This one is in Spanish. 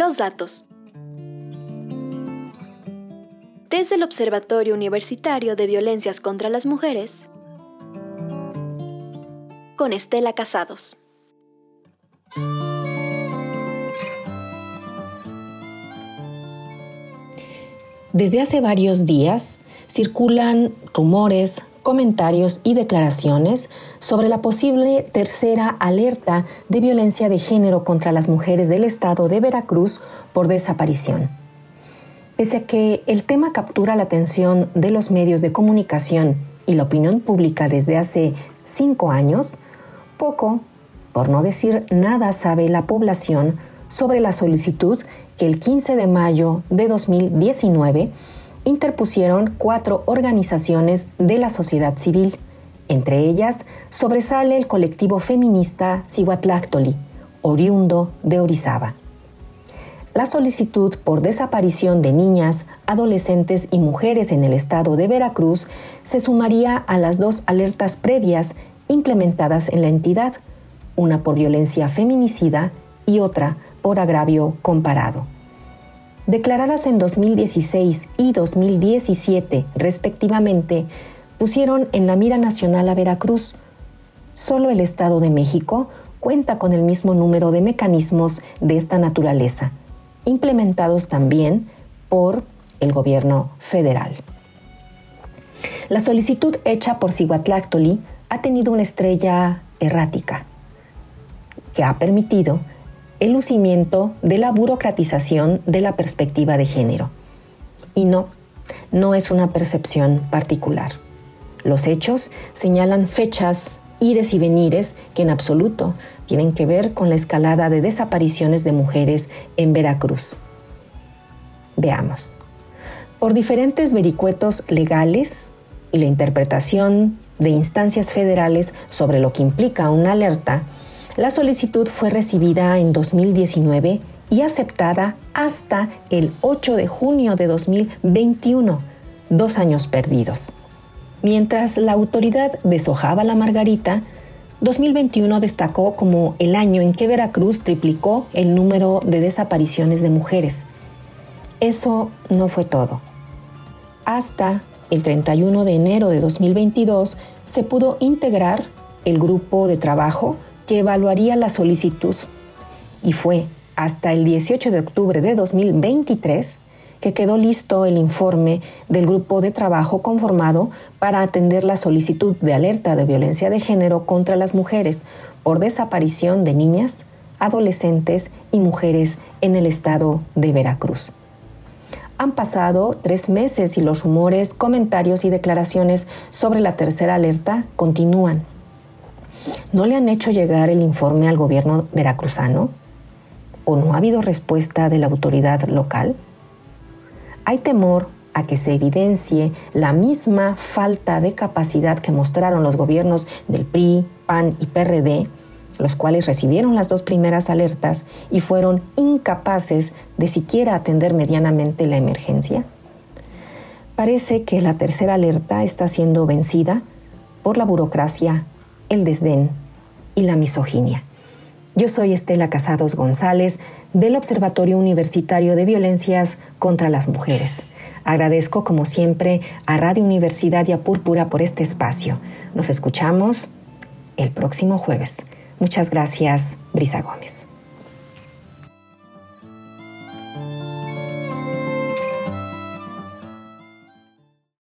Los datos. Desde el Observatorio Universitario de Violencias contra las Mujeres, con Estela Casados. Desde hace varios días circulan rumores, comentarios y declaraciones sobre la posible tercera alerta de violencia de género contra las mujeres del estado de Veracruz por desaparición. Pese a que el tema captura la atención de los medios de comunicación y la opinión pública desde hace cinco años, poco, por no decir nada, sabe la población sobre la solicitud que el 15 de mayo de 2019 interpusieron cuatro organizaciones de la sociedad civil. Entre ellas sobresale el colectivo feminista Cihuatlactoli, oriundo de Orizaba. La solicitud por desaparición de niñas, adolescentes y mujeres en el estado de Veracruz se sumaría a las dos alertas previas implementadas en la entidad, una por violencia feminicida y otra por agravio comparado declaradas en 2016 y 2017 respectivamente, pusieron en la mira nacional a Veracruz. Solo el Estado de México cuenta con el mismo número de mecanismos de esta naturaleza, implementados también por el gobierno federal. La solicitud hecha por Ciguatlactoli ha tenido una estrella errática que ha permitido el lucimiento de la burocratización de la perspectiva de género. Y no, no es una percepción particular. Los hechos señalan fechas, ires y venires que en absoluto tienen que ver con la escalada de desapariciones de mujeres en Veracruz. Veamos. Por diferentes vericuetos legales y la interpretación de instancias federales sobre lo que implica una alerta, la solicitud fue recibida en 2019 y aceptada hasta el 8 de junio de 2021, dos años perdidos. Mientras la autoridad deshojaba la margarita, 2021 destacó como el año en que Veracruz triplicó el número de desapariciones de mujeres. Eso no fue todo. Hasta el 31 de enero de 2022 se pudo integrar el grupo de trabajo que evaluaría la solicitud y fue hasta el 18 de octubre de 2023 que quedó listo el informe del grupo de trabajo conformado para atender la solicitud de alerta de violencia de género contra las mujeres por desaparición de niñas, adolescentes y mujeres en el estado de Veracruz. Han pasado tres meses y los rumores, comentarios y declaraciones sobre la tercera alerta continúan. ¿No le han hecho llegar el informe al gobierno veracruzano? ¿O no ha habido respuesta de la autoridad local? Hay temor a que se evidencie la misma falta de capacidad que mostraron los gobiernos del PRI, PAN y PRD, los cuales recibieron las dos primeras alertas y fueron incapaces de siquiera atender medianamente la emergencia. Parece que la tercera alerta está siendo vencida por la burocracia el desdén y la misoginia. Yo soy Estela Casados González del Observatorio Universitario de Violencias contra las Mujeres. Agradezco como siempre a Radio Universidad y a Púrpura por este espacio. Nos escuchamos el próximo jueves. Muchas gracias, Brisa Gómez.